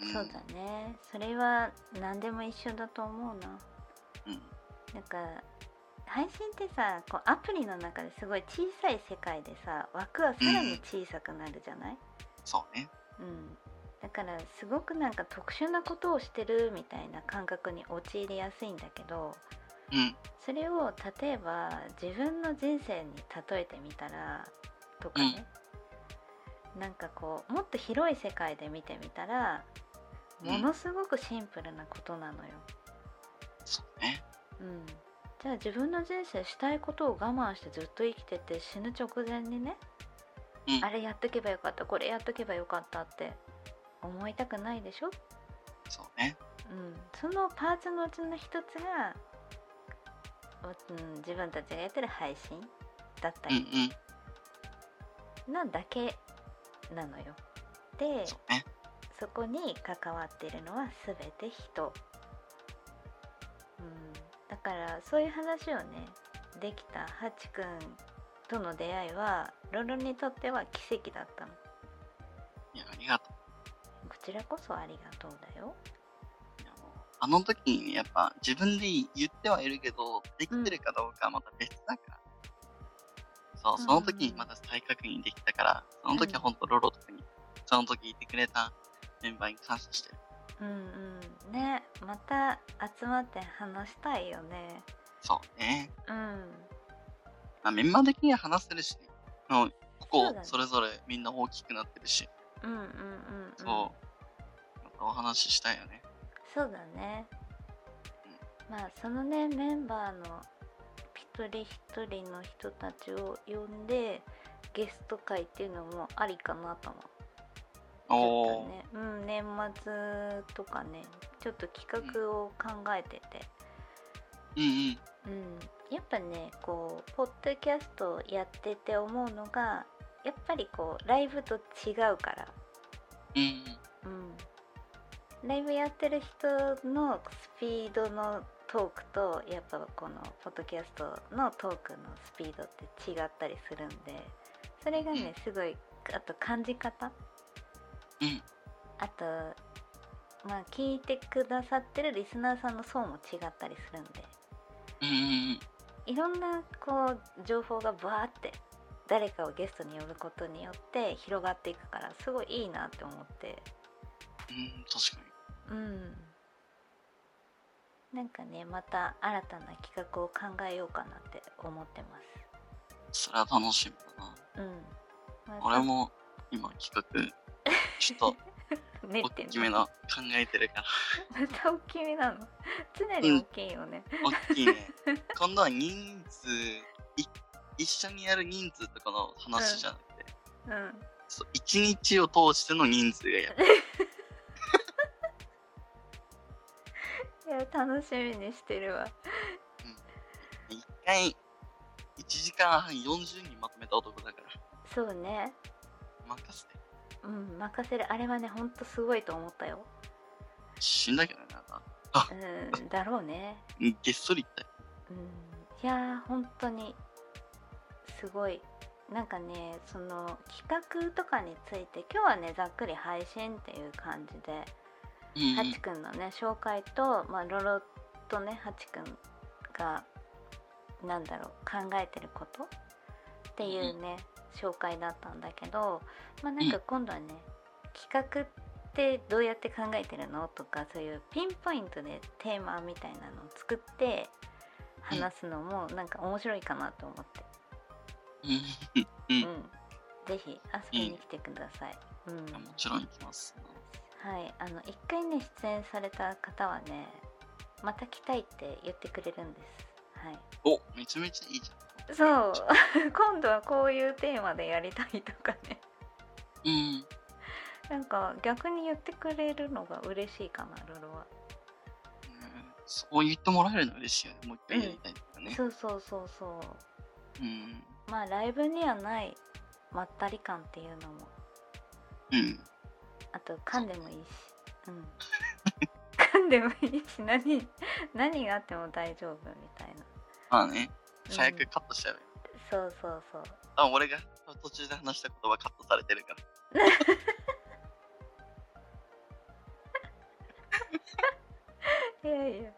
うん、そうだね。それは何でも一緒だと思うな。うん。なんか配信ってさこうアプリの中ですごい小さい世界でさ枠はさらに小さくなるじゃない、そうね。うん、だからすごくなんか特殊なことをしてるみたいな感覚に陥りやすいんだけどうん、それを例えば自分の人生に例えてみたらとかね、なんかこうもっと広い世界で見てみたらうん。ものすごくシンプルなことなのよ。そうね。うん、じゃあ自分の人生したいことを我慢してずっと生きてて死ぬ直前にね、うん。あれやっとけばよかったこれやっとけばよかったって思いたくないでしょ、そうね。うん、そのパーツのうちの一つが、うん、自分たちがやってる配信だったりん。なだけなのよ。でね。そこに関わっているのは全て人、うん、だからそういう話をねできたハチくんとの出会いはロロにとっては奇跡だったのいや、ありがとちらこそありがとうだよあの時にやっぱ自分で言ってはいるけど、できてるかどうかはまた別だから。そう、その時にまた再確認できたから、その時は本当ロロとかに、その時いてくれたメンバーに感謝してる。うんうんねまた集まって話したいよねそうね。うんまあ、メンバー的には話せるしね。もうここそれぞれみんな大きくなってるし、うんうんうんうんそう。お話ししたいよね。そうだね。まあそのねメンバーの一人一人の人たちを呼んでゲスト会っていうのもありかなと思う。おね、うん、年末とかねちょっと企画を考えてて、うんうん。うん、やっぱねこうポッドキャストをやってて思うのがやっぱりこうライブと違うから。うんうん。うん、ライブやってる人のスピードのトークとやっぱこのポッドキャストのトークのスピードって違ったりするんでそれがねすごいあと感じ方？うん。あとまあ聞いてくださってるリスナーさんの層も違ったりするんで。うんうんうん。いろんなこう情報がバーって誰かをゲストに呼ぶことによって広がっていくからすごいいいなって思って。うん、確かに。うん。なんかねまた新たな企画を考えようかなって思ってまそれは楽しみだな。すうん、まあ俺も今企画、ちょっと [LAUGHS] 練ってん大きめの考えてるから。また大きめなの？常に大きいよね、大きいね。今度は人数、い一緒にやる人数とかの話じゃなくて、うん。そう一日を通しての人数がやる。いや楽しみにしてるわ。一回、1時間半40人まとめた男だから、そうね。任せて。うん任せる。あれはねほんとすごいと思ったよ。死んだけどね、なうん [LAUGHS] だろうね。げっそり言ったよ。うん。いやー本当にすごい。なんかねその企画とかについて今日はねざっくり配信っていう感じで。うんハチくんのね紹介と、まあ、ロロとねハチくんがなんだろう考えてることっていうね紹介だったんだけどまあなんか今度はね企画ってどうやって考えてるのとかそういうピンポイントでテーマみたいなのを作って話すのもなんか面白いかなと思って、うん。ぜひ遊びに来てください。うん。もちろん行きます。はい、あの一回ね出演された方はねまた来たいって言ってくれるんです。はい、おめちゃめちゃいいじゃん。そう [LAUGHS] 今度はこういうテーマでやりたいとかねうん。なんか逆に言ってくれるのが嬉しいかなロロは。うんそう言ってもらえるの嬉しいよね。もう一回やりたいとかね。そうそうそうそううん。まあライブにはないまったり感っていうのもうん。あと噛んでもいいし、うん、噛んでもいいし何何があっても大丈夫みたいな。まあね、うん最悪カットしちゃうよ。そうそうそう。あ、俺が途中で話した言葉カットされてるから。[LAUGHS] いやいや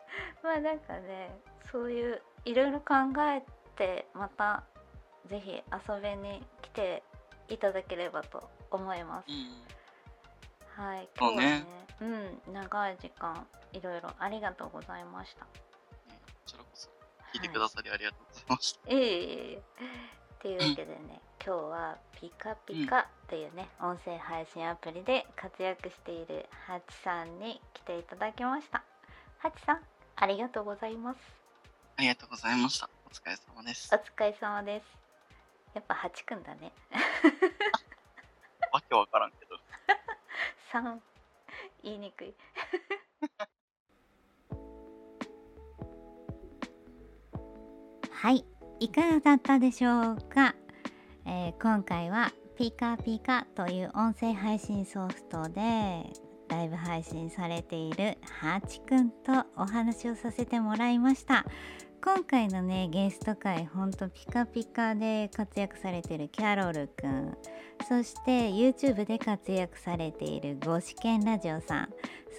まあなんかねそういういろいろ考えてまたぜひ遊びに来ていただければと思います。うん。はい今日はねうん長い時間いろいろありがとうございました。こちらこそ聞いてくださりありがとうございました。いえいえいえというわけでね今日はピカピカというね、音声配信アプリで活躍しているハチさんに来ていただきました。ハチさんありがとうございます。ありがとうございました。お疲れ様ですお。疲れ様です。やっぱハチくんだね。わけわからんけど。3 [LAUGHS] 言いにくい。[LAUGHS] はい、いかがだったでしょうか、えー今回はピカピカという音声配信ソフトでライブ配信されているハチくんとお話をさせてもらいました。今回のねゲスト会ほんとピカピカで活躍されてるキャロルくん。そして YouTube で活躍されているゴシケンラジオさん。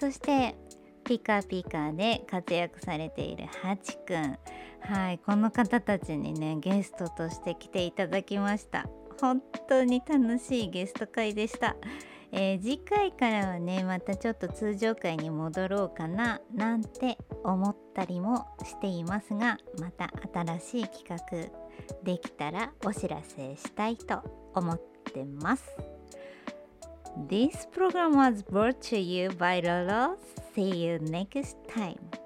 そしてピカピカで活躍されているハチくん。はいこの方たちにねゲストとして来ていただきました。本当に楽しいゲスト会でした、えー次回からはねまたちょっと通常回に戻ろうかななんて思ったりもしていますがまた新しい企画できたらお知らせしたいと思ってます。This program was brought to you by Lolo. See you next time.